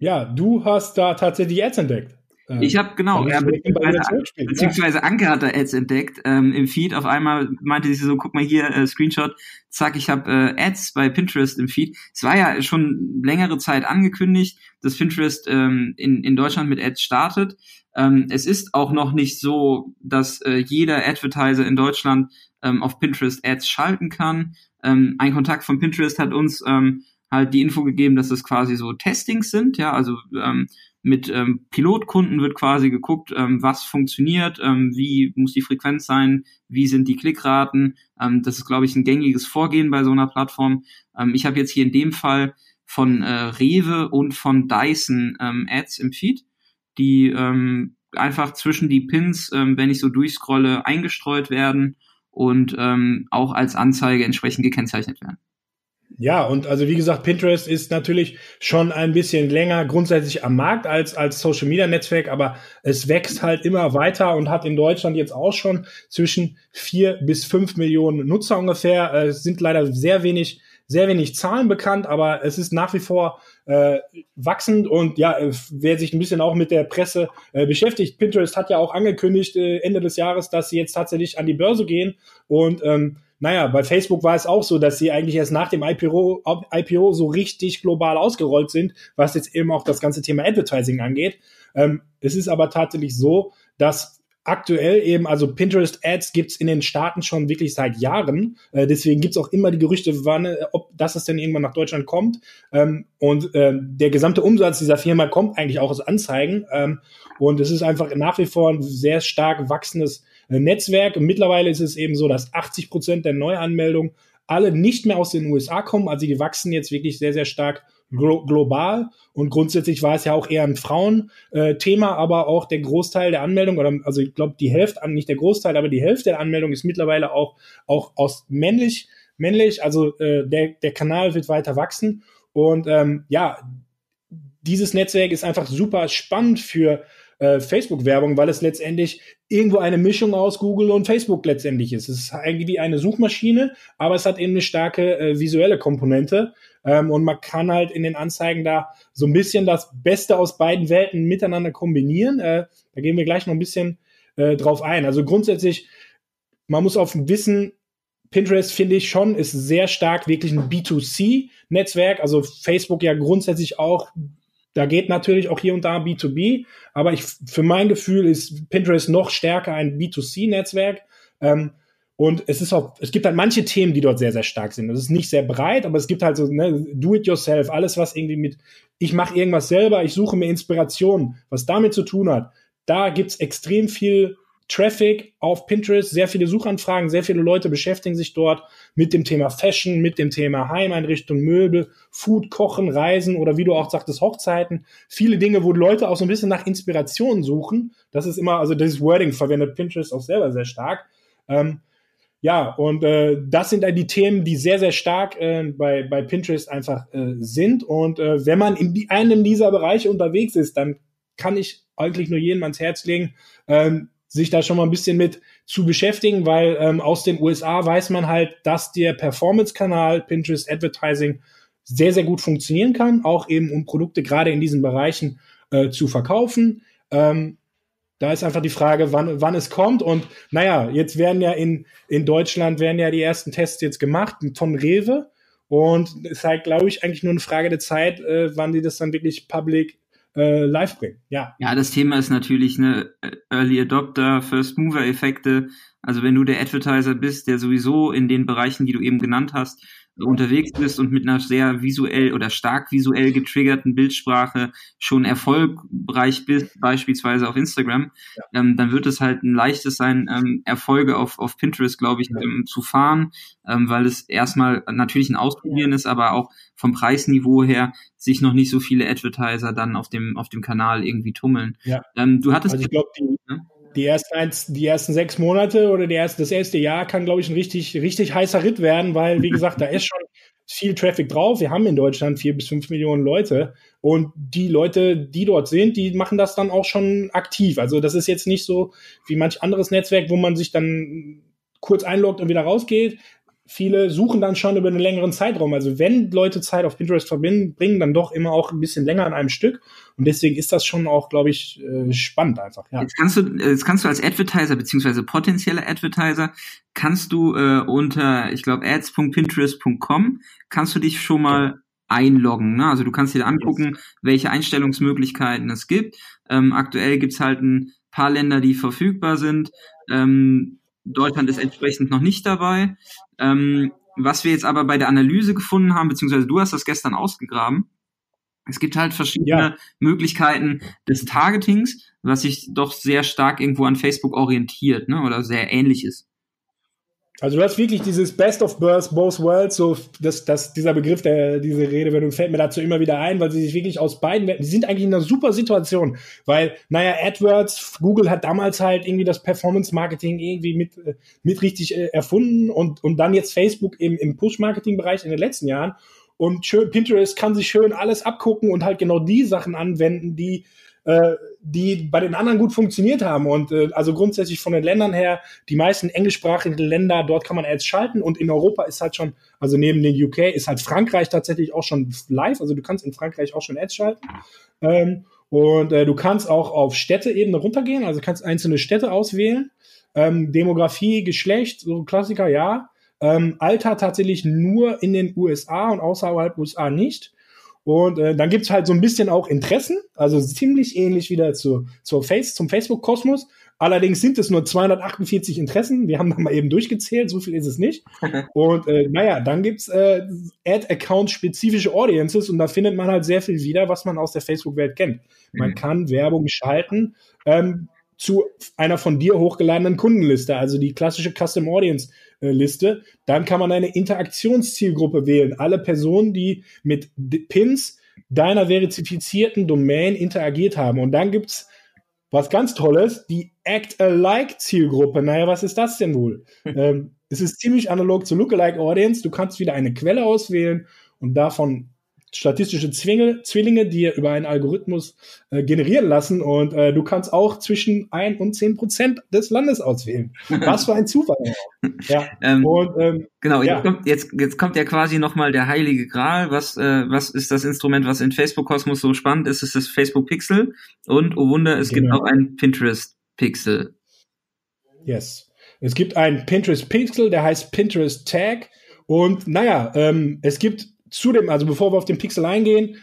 Ja, du hast da tatsächlich Ads entdeckt. Ähm, ich habe genau, ja, beziehungsweise, beziehungsweise Anke hat da Ads entdeckt ähm, im Feed. Auf einmal meinte sie so, guck mal hier, äh, Screenshot, zack, ich habe äh, Ads bei Pinterest im Feed. Es war ja schon längere Zeit angekündigt, dass Pinterest ähm, in, in Deutschland mit Ads startet. Ähm, es ist auch noch nicht so, dass äh, jeder Advertiser in Deutschland ähm, auf Pinterest Ads schalten kann. Ähm, ein Kontakt von Pinterest hat uns ähm, halt die Info gegeben, dass es quasi so Testings sind, ja, also ähm, mit ähm, Pilotkunden wird quasi geguckt, ähm, was funktioniert, ähm, wie muss die Frequenz sein, wie sind die Klickraten. Ähm, das ist, glaube ich, ein gängiges Vorgehen bei so einer Plattform. Ähm, ich habe jetzt hier in dem Fall von äh, Rewe und von Dyson ähm, Ads im Feed, die ähm, einfach zwischen die Pins, ähm, wenn ich so durchscrolle, eingestreut werden und ähm, auch als Anzeige entsprechend gekennzeichnet werden. Ja, und also wie gesagt, Pinterest ist natürlich schon ein bisschen länger grundsätzlich am Markt als, als Social Media Netzwerk, aber es wächst halt immer weiter und hat in Deutschland jetzt auch schon zwischen vier bis fünf Millionen Nutzer ungefähr. Äh, es sind leider sehr wenig, sehr wenig Zahlen bekannt, aber es ist nach wie vor äh, wachsend und ja, äh, wer sich ein bisschen auch mit der Presse äh, beschäftigt, Pinterest hat ja auch angekündigt äh, Ende des Jahres, dass sie jetzt tatsächlich an die Börse gehen und ähm, naja, bei Facebook war es auch so, dass sie eigentlich erst nach dem IPO, IPO so richtig global ausgerollt sind, was jetzt eben auch das ganze Thema Advertising angeht. Ähm, es ist aber tatsächlich so, dass aktuell eben, also Pinterest Ads gibt's in den Staaten schon wirklich seit Jahren. Äh, deswegen gibt's auch immer die Gerüchte, wann, äh, ob das es denn irgendwann nach Deutschland kommt. Ähm, und äh, der gesamte Umsatz dieser Firma kommt eigentlich auch aus Anzeigen. Ähm, und es ist einfach nach wie vor ein sehr stark wachsendes Netzwerk. Und mittlerweile ist es eben so, dass 80 Prozent der Neuanmeldungen alle nicht mehr aus den USA kommen. Also die wachsen jetzt wirklich sehr, sehr stark glo global. Und grundsätzlich war es ja auch eher ein Frauenthema, aber auch der Großteil der Anmeldung, oder also ich glaube, die Hälfte, nicht der Großteil, aber die Hälfte der Anmeldung ist mittlerweile auch, auch aus männlich, männlich. Also äh, der, der Kanal wird weiter wachsen. Und ähm, ja, dieses Netzwerk ist einfach super spannend für äh, Facebook-Werbung, weil es letztendlich irgendwo eine Mischung aus Google und Facebook letztendlich ist. Es ist eigentlich wie eine Suchmaschine, aber es hat eben eine starke äh, visuelle Komponente. Ähm, und man kann halt in den Anzeigen da so ein bisschen das Beste aus beiden Welten miteinander kombinieren. Äh, da gehen wir gleich noch ein bisschen äh, drauf ein. Also grundsätzlich, man muss auf Wissen, Pinterest finde ich schon, ist sehr stark wirklich ein B2C-Netzwerk. Also Facebook ja grundsätzlich auch da geht natürlich auch hier und da B2B, aber ich, für mein Gefühl ist Pinterest noch stärker ein B2C-Netzwerk. Ähm, und es ist auch, es gibt halt manche Themen, die dort sehr, sehr stark sind. Das ist nicht sehr breit, aber es gibt halt so, ne, do it yourself, alles, was irgendwie mit, ich mache irgendwas selber, ich suche mir Inspiration, was damit zu tun hat. Da gibt's extrem viel Traffic auf Pinterest, sehr viele Suchanfragen, sehr viele Leute beschäftigen sich dort mit dem Thema Fashion, mit dem Thema Heimeinrichtung, Möbel, Food, Kochen, Reisen oder wie du auch sagtest, Hochzeiten. Viele Dinge, wo Leute auch so ein bisschen nach Inspiration suchen. Das ist immer, also dieses Wording verwendet Pinterest auch selber sehr stark. Ähm, ja, und äh, das sind dann die Themen, die sehr, sehr stark äh, bei, bei Pinterest einfach äh, sind. Und äh, wenn man in die, einem dieser Bereiche unterwegs ist, dann kann ich eigentlich nur jedem ans Herz legen, ähm, sich da schon mal ein bisschen mit zu beschäftigen, weil ähm, aus den USA weiß man halt, dass der Performance-Kanal Pinterest Advertising sehr, sehr gut funktionieren kann, auch eben um Produkte gerade in diesen Bereichen äh, zu verkaufen. Ähm, da ist einfach die Frage, wann, wann es kommt. Und naja, jetzt werden ja in, in Deutschland werden ja die ersten Tests jetzt gemacht von Rewe. Und es ist halt, glaube ich, eigentlich nur eine Frage der Zeit, äh, wann die das dann wirklich public äh, live bringen. Ja. Ja, das Thema ist natürlich eine Early Adopter, First Mover Effekte. Also wenn du der Advertiser bist, der sowieso in den Bereichen, die du eben genannt hast, unterwegs bist und mit einer sehr visuell oder stark visuell getriggerten Bildsprache schon erfolgreich bist, beispielsweise auf Instagram, ja. ähm, dann wird es halt ein leichtes sein, ähm, Erfolge auf, auf Pinterest, glaube ich, ja. ähm, zu fahren, ähm, weil es erstmal natürlich ein Ausprobieren ist, aber auch vom Preisniveau her sich noch nicht so viele Advertiser dann auf dem, auf dem Kanal irgendwie tummeln. Ja. Ähm, du hattest. Also ich glaube, die, ne? Die ersten die ersten sechs Monate oder die erste, das erste Jahr kann, glaube ich, ein richtig, richtig heißer Ritt werden, weil, wie gesagt, da ist schon viel Traffic drauf. Wir haben in Deutschland vier bis fünf Millionen Leute und die Leute, die dort sind, die machen das dann auch schon aktiv. Also das ist jetzt nicht so wie manch anderes Netzwerk, wo man sich dann kurz einloggt und wieder rausgeht, viele suchen dann schon über einen längeren Zeitraum. Also wenn Leute Zeit auf Pinterest verbinden, bringen dann doch immer auch ein bisschen länger an einem Stück. Und deswegen ist das schon auch, glaube ich, äh, spannend einfach. Ja. Jetzt kannst du, jetzt kannst du als Advertiser beziehungsweise potenzieller Advertiser kannst du äh, unter, ich glaube, ads.pinterest.com kannst du dich schon mal einloggen. Ne? Also du kannst dir angucken, welche Einstellungsmöglichkeiten es gibt. Ähm, aktuell gibt's halt ein paar Länder, die verfügbar sind. Ähm, Deutschland ist entsprechend noch nicht dabei. Ähm, was wir jetzt aber bei der Analyse gefunden haben, beziehungsweise du hast das gestern ausgegraben, es gibt halt verschiedene ja. Möglichkeiten des Targetings, was sich doch sehr stark irgendwo an Facebook orientiert, ne, oder sehr ähnlich ist. Also du hast wirklich dieses Best of Both, both Worlds, so das, das, dieser Begriff, der, diese Redewendung fällt mir dazu immer wieder ein, weil sie sich wirklich aus beiden, die sind eigentlich in einer super Situation, weil, naja, AdWords, Google hat damals halt irgendwie das Performance-Marketing irgendwie mit, äh, mit richtig äh, erfunden und, und dann jetzt Facebook im, im Push-Marketing-Bereich in den letzten Jahren und schön, Pinterest kann sich schön alles abgucken und halt genau die Sachen anwenden, die äh, die bei den anderen gut funktioniert haben. Und äh, also grundsätzlich von den Ländern her, die meisten englischsprachigen Länder, dort kann man Ads schalten und in Europa ist halt schon, also neben den UK ist halt Frankreich tatsächlich auch schon live. Also du kannst in Frankreich auch schon Ads schalten. Ähm, und äh, du kannst auch auf Städteebene runtergehen, also kannst einzelne Städte auswählen. Ähm, Demografie, Geschlecht, so Klassiker, ja. Ähm, Alter tatsächlich nur in den USA und außerhalb USA nicht. Und äh, dann gibt's halt so ein bisschen auch Interessen, also ziemlich ähnlich wieder zu, zur Face, zum Facebook-Kosmos. Allerdings sind es nur 248 Interessen. Wir haben da mal eben durchgezählt, so viel ist es nicht. Und äh, naja, dann gibt's äh, Ad-Account-spezifische Audiences und da findet man halt sehr viel wieder, was man aus der Facebook-Welt kennt. Man mhm. kann Werbung schalten ähm, zu einer von dir hochgeladenen Kundenliste, also die klassische Custom Audience Liste. Dann kann man eine Interaktionszielgruppe wählen. Alle Personen, die mit Pins deiner verifizierten Domain interagiert haben. Und dann gibt's was ganz Tolles, die Act-alike-Zielgruppe. Naja, was ist das denn wohl? ähm, es ist ziemlich analog zu Lookalike Audience. Du kannst wieder eine Quelle auswählen und davon statistische Zwinge, Zwillinge dir über einen Algorithmus äh, generieren lassen und äh, du kannst auch zwischen ein und zehn Prozent des Landes auswählen. Was für ein Zufall. ja. Ähm, und, ähm, genau, ja. jetzt, kommt, jetzt, jetzt kommt ja quasi nochmal der heilige Gral. Was, äh, was ist das Instrument, was in Facebook-Kosmos so spannend ist? Es ist das Facebook Pixel und, oh Wunder, es genau. gibt auch ein Pinterest Pixel. Yes. Es gibt ein Pinterest Pixel, der heißt Pinterest Tag und naja, ähm, es gibt Zudem, also bevor wir auf den Pixel eingehen,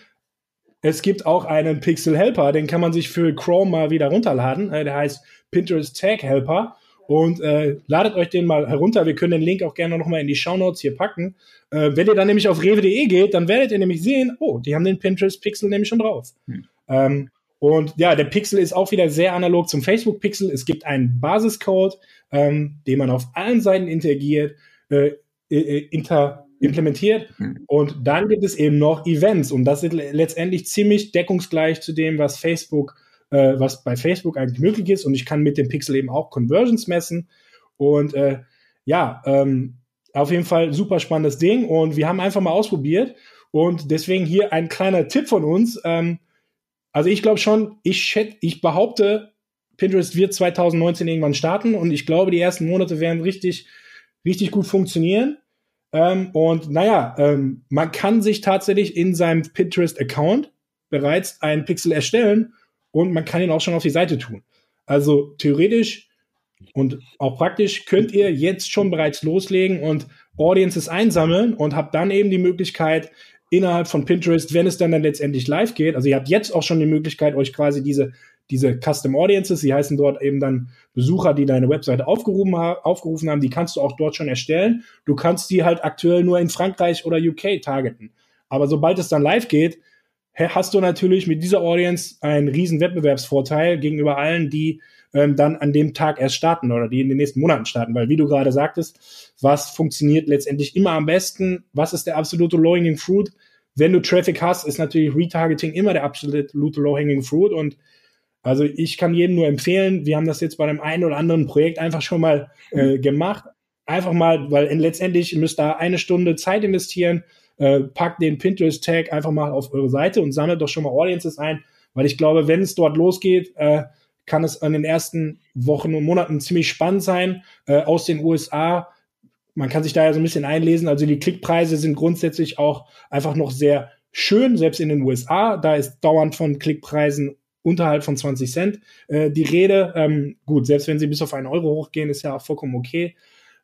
es gibt auch einen Pixel Helper, den kann man sich für Chrome mal wieder runterladen. Äh, der heißt Pinterest Tag Helper. Und äh, ladet euch den mal herunter. Wir können den Link auch gerne nochmal in die Show Notes hier packen. Äh, wenn ihr dann nämlich auf rewe.de geht, dann werdet ihr nämlich sehen, oh, die haben den Pinterest Pixel nämlich schon drauf. Hm. Ähm, und ja, der Pixel ist auch wieder sehr analog zum Facebook Pixel. Es gibt einen Basiscode, ähm, den man auf allen Seiten interagiert, äh, äh inter implementiert. Mhm. Und dann gibt es eben noch Events und das ist letztendlich ziemlich deckungsgleich zu dem, was Facebook, äh, was bei Facebook eigentlich möglich ist. Und ich kann mit dem Pixel eben auch Conversions messen. Und äh, ja, ähm, auf jeden Fall super spannendes Ding. Und wir haben einfach mal ausprobiert. Und deswegen hier ein kleiner Tipp von uns. Ähm, also ich glaube schon, ich, ich behaupte, Pinterest wird 2019 irgendwann starten und ich glaube, die ersten Monate werden richtig, richtig gut funktionieren. Ähm, und naja, ähm, man kann sich tatsächlich in seinem Pinterest-Account bereits einen Pixel erstellen und man kann ihn auch schon auf die Seite tun. Also theoretisch und auch praktisch könnt ihr jetzt schon bereits loslegen und Audiences einsammeln und habt dann eben die Möglichkeit, innerhalb von Pinterest, wenn es dann, dann letztendlich live geht. Also ihr habt jetzt auch schon die Möglichkeit, euch quasi diese, diese Custom Audiences, die heißen dort eben dann Besucher, die deine Webseite aufgerufen, aufgerufen haben, die kannst du auch dort schon erstellen. Du kannst die halt aktuell nur in Frankreich oder UK targeten. Aber sobald es dann live geht, hast du natürlich mit dieser Audience einen riesen Wettbewerbsvorteil gegenüber allen, die ähm, dann an dem Tag erst starten oder die in den nächsten Monaten starten. Weil wie du gerade sagtest, was funktioniert letztendlich immer am besten? Was ist der absolute Low-Hanging Fruit? Wenn du Traffic hast, ist natürlich Retargeting immer der absolute Low-Hanging Fruit und also ich kann jedem nur empfehlen, wir haben das jetzt bei einem einen oder anderen Projekt einfach schon mal äh, gemacht. Einfach mal, weil letztendlich müsst ihr eine Stunde Zeit investieren, äh, packt den Pinterest-Tag einfach mal auf eure Seite und sammelt doch schon mal Audiences ein, weil ich glaube, wenn es dort losgeht, äh, kann es in den ersten Wochen und Monaten ziemlich spannend sein äh, aus den USA. Man kann sich da ja so ein bisschen einlesen. Also die Klickpreise sind grundsätzlich auch einfach noch sehr schön, selbst in den USA. Da ist dauernd von Klickpreisen unterhalb von 20 Cent äh, die Rede. Ähm, gut, selbst wenn sie bis auf einen Euro hochgehen, ist ja auch vollkommen okay.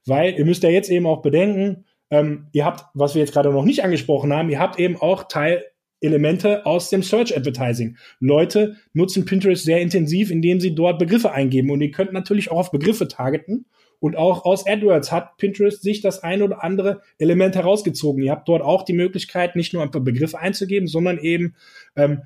Weil ihr müsst ja jetzt eben auch bedenken, ähm, ihr habt, was wir jetzt gerade noch nicht angesprochen haben, ihr habt eben auch Teil Elemente aus dem Search Advertising. Leute nutzen Pinterest sehr intensiv, indem sie dort Begriffe eingeben. Und ihr könnt natürlich auch auf Begriffe targeten. Und auch aus AdWords hat Pinterest sich das ein oder andere Element herausgezogen. Ihr habt dort auch die Möglichkeit, nicht nur ein paar Begriffe einzugeben, sondern eben ähm,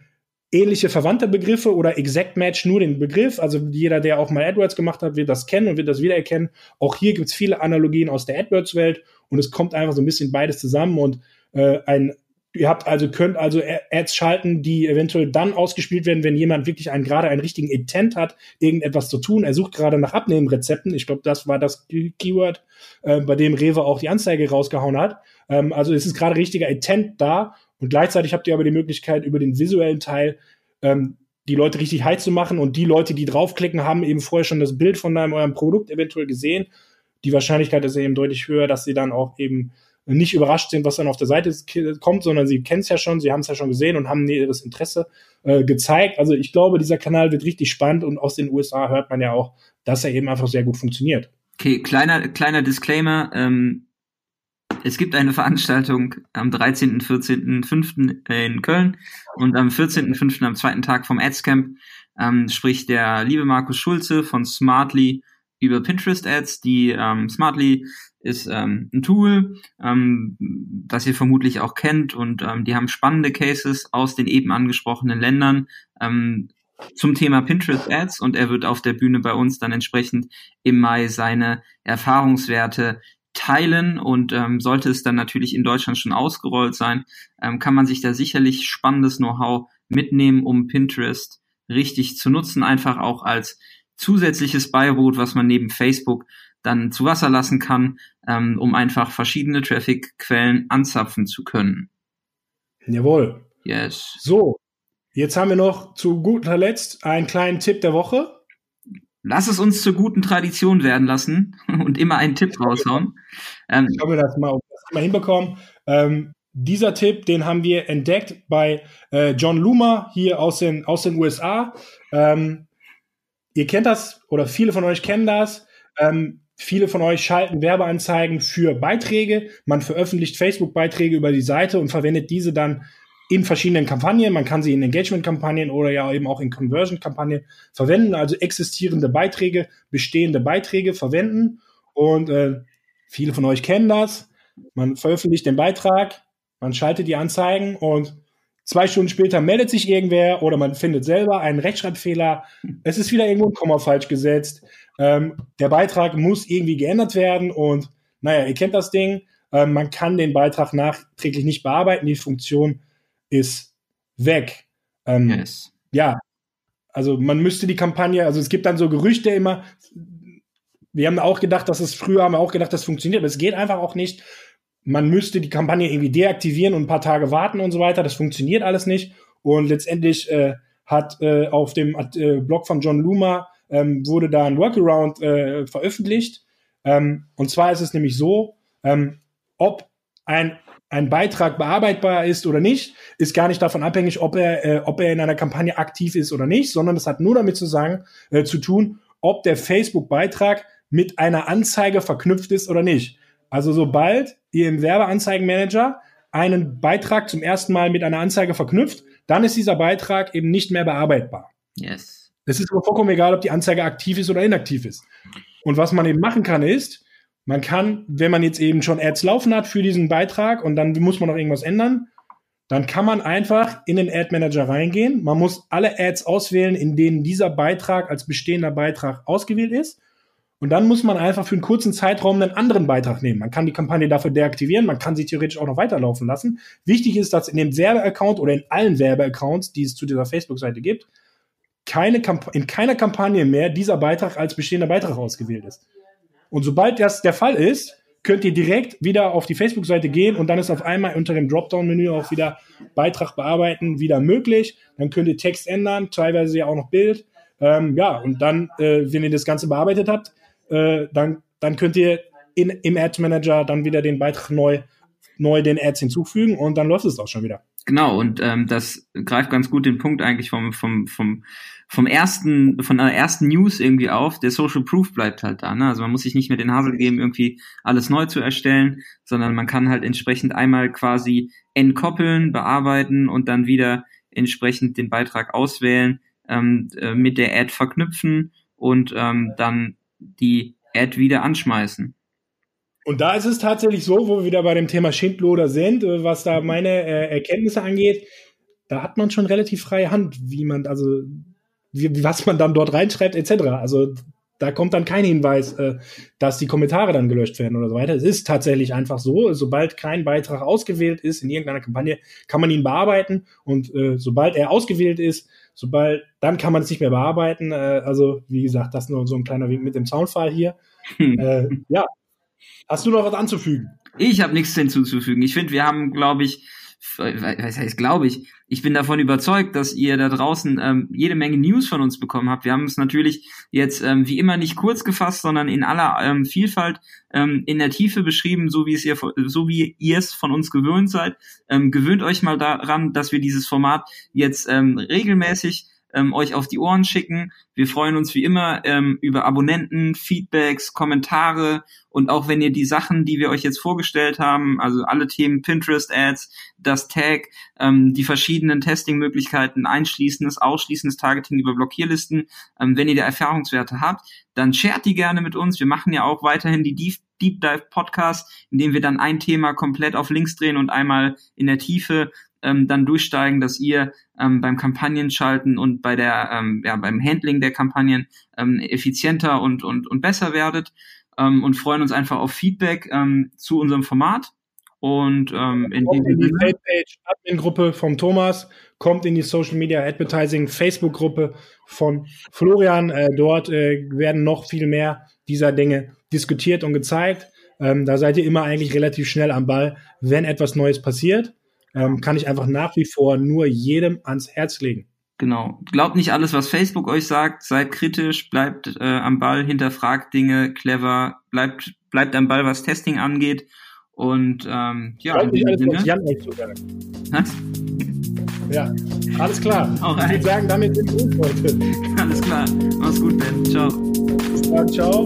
ähnliche verwandte Begriffe oder Exact Match nur den Begriff. Also jeder, der auch mal AdWords gemacht hat, wird das kennen und wird das wiedererkennen. Auch hier gibt es viele Analogien aus der AdWords-Welt und es kommt einfach so ein bisschen beides zusammen und äh, ein Ihr habt also, könnt also Ads schalten, die eventuell dann ausgespielt werden, wenn jemand wirklich einen, gerade einen richtigen Intent hat, irgendetwas zu tun. Er sucht gerade nach Abnehmrezepten. Ich glaube, das war das Keyword, äh, bei dem Rewe auch die Anzeige rausgehauen hat. Ähm, also es ist gerade richtiger Intent da und gleichzeitig habt ihr aber die Möglichkeit, über den visuellen Teil ähm, die Leute richtig heiß zu machen und die Leute, die draufklicken, haben eben vorher schon das Bild von deinem eurem Produkt eventuell gesehen. Die Wahrscheinlichkeit ist eben deutlich höher, dass sie dann auch eben nicht überrascht sind, was dann auf der Seite kommt, sondern sie kennen es ja schon, sie haben es ja schon gesehen und haben ihres Interesse äh, gezeigt. Also ich glaube, dieser Kanal wird richtig spannend und aus den USA hört man ja auch, dass er eben einfach sehr gut funktioniert. Okay, kleiner, kleiner Disclaimer. Ähm, es gibt eine Veranstaltung am 13., 14., 5. in Köln und am 14.5. am zweiten Tag vom Adscamp ähm, spricht der liebe Markus Schulze von Smartly über Pinterest Ads. Die ähm, Smartly ist ähm, ein Tool, ähm, das ihr vermutlich auch kennt und ähm, die haben spannende Cases aus den eben angesprochenen Ländern ähm, zum Thema Pinterest Ads und er wird auf der Bühne bei uns dann entsprechend im Mai seine Erfahrungswerte teilen und ähm, sollte es dann natürlich in Deutschland schon ausgerollt sein, ähm, kann man sich da sicherlich spannendes Know-how mitnehmen, um Pinterest richtig zu nutzen, einfach auch als zusätzliches Beiboot, was man neben Facebook dann zu Wasser lassen kann, ähm, um einfach verschiedene Traffic-Quellen anzapfen zu können. Jawohl. Yes. So, jetzt haben wir noch zu guter Letzt einen kleinen Tipp der Woche. Lass es uns zur guten Tradition werden lassen und immer einen Tipp raushauen. Ähm, ich habe das mal, das mal hinbekommen. Ähm, dieser Tipp, den haben wir entdeckt bei äh, John Loomer hier aus den, aus den USA. Ähm, ihr kennt das oder viele von euch kennen das. Ähm, Viele von euch schalten Werbeanzeigen für Beiträge. Man veröffentlicht Facebook-Beiträge über die Seite und verwendet diese dann in verschiedenen Kampagnen. Man kann sie in Engagement-Kampagnen oder ja eben auch in Conversion-Kampagnen verwenden. Also existierende Beiträge, bestehende Beiträge verwenden. Und äh, viele von euch kennen das. Man veröffentlicht den Beitrag, man schaltet die Anzeigen und zwei Stunden später meldet sich irgendwer oder man findet selber einen Rechtschreibfehler. Es ist wieder irgendwo ein Komma falsch gesetzt. Ähm, der Beitrag muss irgendwie geändert werden und naja, ihr kennt das Ding. Ähm, man kann den Beitrag nachträglich nicht bearbeiten. Die Funktion ist weg. Ähm, yes. Ja, also man müsste die Kampagne, also es gibt dann so Gerüchte immer. Wir haben auch gedacht, dass es früher haben wir auch gedacht, das funktioniert, aber es geht einfach auch nicht. Man müsste die Kampagne irgendwie deaktivieren und ein paar Tage warten und so weiter. Das funktioniert alles nicht. Und letztendlich äh, hat äh, auf dem äh, Blog von John Luma ähm, wurde da ein Workaround äh, veröffentlicht. Ähm, und zwar ist es nämlich so, ähm, ob ein, ein Beitrag bearbeitbar ist oder nicht, ist gar nicht davon abhängig, ob er, äh, ob er in einer Kampagne aktiv ist oder nicht, sondern es hat nur damit zu sagen, äh, zu tun, ob der Facebook-Beitrag mit einer Anzeige verknüpft ist oder nicht. Also sobald ihr im Werbeanzeigenmanager einen Beitrag zum ersten Mal mit einer Anzeige verknüpft, dann ist dieser Beitrag eben nicht mehr bearbeitbar. Yes. Es ist aber vollkommen egal, ob die Anzeige aktiv ist oder inaktiv ist. Und was man eben machen kann, ist, man kann, wenn man jetzt eben schon Ads laufen hat für diesen Beitrag und dann muss man noch irgendwas ändern, dann kann man einfach in den Ad Manager reingehen. Man muss alle Ads auswählen, in denen dieser Beitrag als bestehender Beitrag ausgewählt ist. Und dann muss man einfach für einen kurzen Zeitraum einen anderen Beitrag nehmen. Man kann die Kampagne dafür deaktivieren, man kann sie theoretisch auch noch weiterlaufen lassen. Wichtig ist, dass in dem Werbeaccount oder in allen Werbeaccounts, die es zu dieser Facebook-Seite gibt, keine in keiner Kampagne mehr dieser Beitrag als bestehender Beitrag ausgewählt ist. Und sobald das der Fall ist, könnt ihr direkt wieder auf die Facebook-Seite gehen und dann ist auf einmal unter dem Dropdown-Menü auch wieder Beitrag bearbeiten wieder möglich. Dann könnt ihr Text ändern, teilweise ja auch noch Bild. Ähm, ja, und dann, äh, wenn ihr das Ganze bearbeitet habt, äh, dann, dann könnt ihr in, im Ad Manager dann wieder den Beitrag neu, neu den Ads hinzufügen und dann läuft es auch schon wieder. Genau, und ähm, das greift ganz gut den Punkt eigentlich vom, vom, vom, vom ersten, von der ersten News irgendwie auf. Der Social Proof bleibt halt da. Ne? Also man muss sich nicht mehr den Hasel geben, irgendwie alles neu zu erstellen, sondern man kann halt entsprechend einmal quasi entkoppeln, bearbeiten und dann wieder entsprechend den Beitrag auswählen, ähm, äh, mit der Ad verknüpfen und ähm, dann die Ad wieder anschmeißen. Und da ist es tatsächlich so, wo wir wieder bei dem Thema Schindluder sind, äh, was da meine äh, Erkenntnisse angeht, da hat man schon relativ freie Hand, wie man, also wie, was man dann dort reinschreibt, etc. Also da kommt dann kein Hinweis, äh, dass die Kommentare dann gelöscht werden oder so weiter. Es ist tatsächlich einfach so, sobald kein Beitrag ausgewählt ist in irgendeiner Kampagne, kann man ihn bearbeiten und äh, sobald er ausgewählt ist, sobald, dann kann man es nicht mehr bearbeiten. Äh, also, wie gesagt, das nur so ein kleiner Wink mit dem Soundfall hier. Hm. Äh, ja. Hast du noch was anzufügen? Ich habe nichts hinzuzufügen. Ich finde, wir haben, glaube ich, was heißt glaube ich, ich bin davon überzeugt, dass ihr da draußen ähm, jede Menge News von uns bekommen habt. Wir haben es natürlich jetzt ähm, wie immer nicht kurz gefasst, sondern in aller ähm, Vielfalt ähm, in der Tiefe beschrieben, so wie es ihr so wie ihr es von uns gewöhnt seid. Ähm, gewöhnt euch mal daran, dass wir dieses Format jetzt ähm, regelmäßig ähm, euch auf die Ohren schicken. Wir freuen uns wie immer ähm, über Abonnenten, Feedbacks, Kommentare und auch wenn ihr die Sachen, die wir euch jetzt vorgestellt haben, also alle Themen Pinterest-Ads, das Tag, ähm, die verschiedenen Testing-Möglichkeiten, einschließendes, ausschließendes Targeting über Blockierlisten, ähm, wenn ihr da Erfahrungswerte habt, dann shared die gerne mit uns. Wir machen ja auch weiterhin die Deep, Deep Dive Podcast, in dem wir dann ein Thema komplett auf links drehen und einmal in der Tiefe ähm, dann durchsteigen, dass ihr ähm, beim Kampagnenschalten und bei der, ähm, ja, beim Handling der Kampagnen ähm, effizienter und, und, und besser werdet ähm, und freuen uns einfach auf Feedback ähm, zu unserem Format. Und ähm, in, kommt in die Page Admin-Gruppe vom Thomas, kommt in die Social Media Advertising Facebook-Gruppe von Florian. Äh, dort äh, werden noch viel mehr dieser Dinge diskutiert und gezeigt. Ähm, da seid ihr immer eigentlich relativ schnell am Ball, wenn etwas Neues passiert ähm, kann ich einfach nach wie vor nur jedem ans Herz legen. Genau. Glaubt nicht alles, was Facebook euch sagt. Seid kritisch, bleibt äh, am Ball, hinterfragt Dinge, clever, bleibt, bleibt am Ball, was Testing angeht. Und ähm, ja, Glaubt nicht alles, was Jan euch so sagt. Was? Ja, alles klar. Ich würde sagen, damit sind wir heute. Alles klar. Mach's gut, Ben. Ciao. Bis dann, ciao.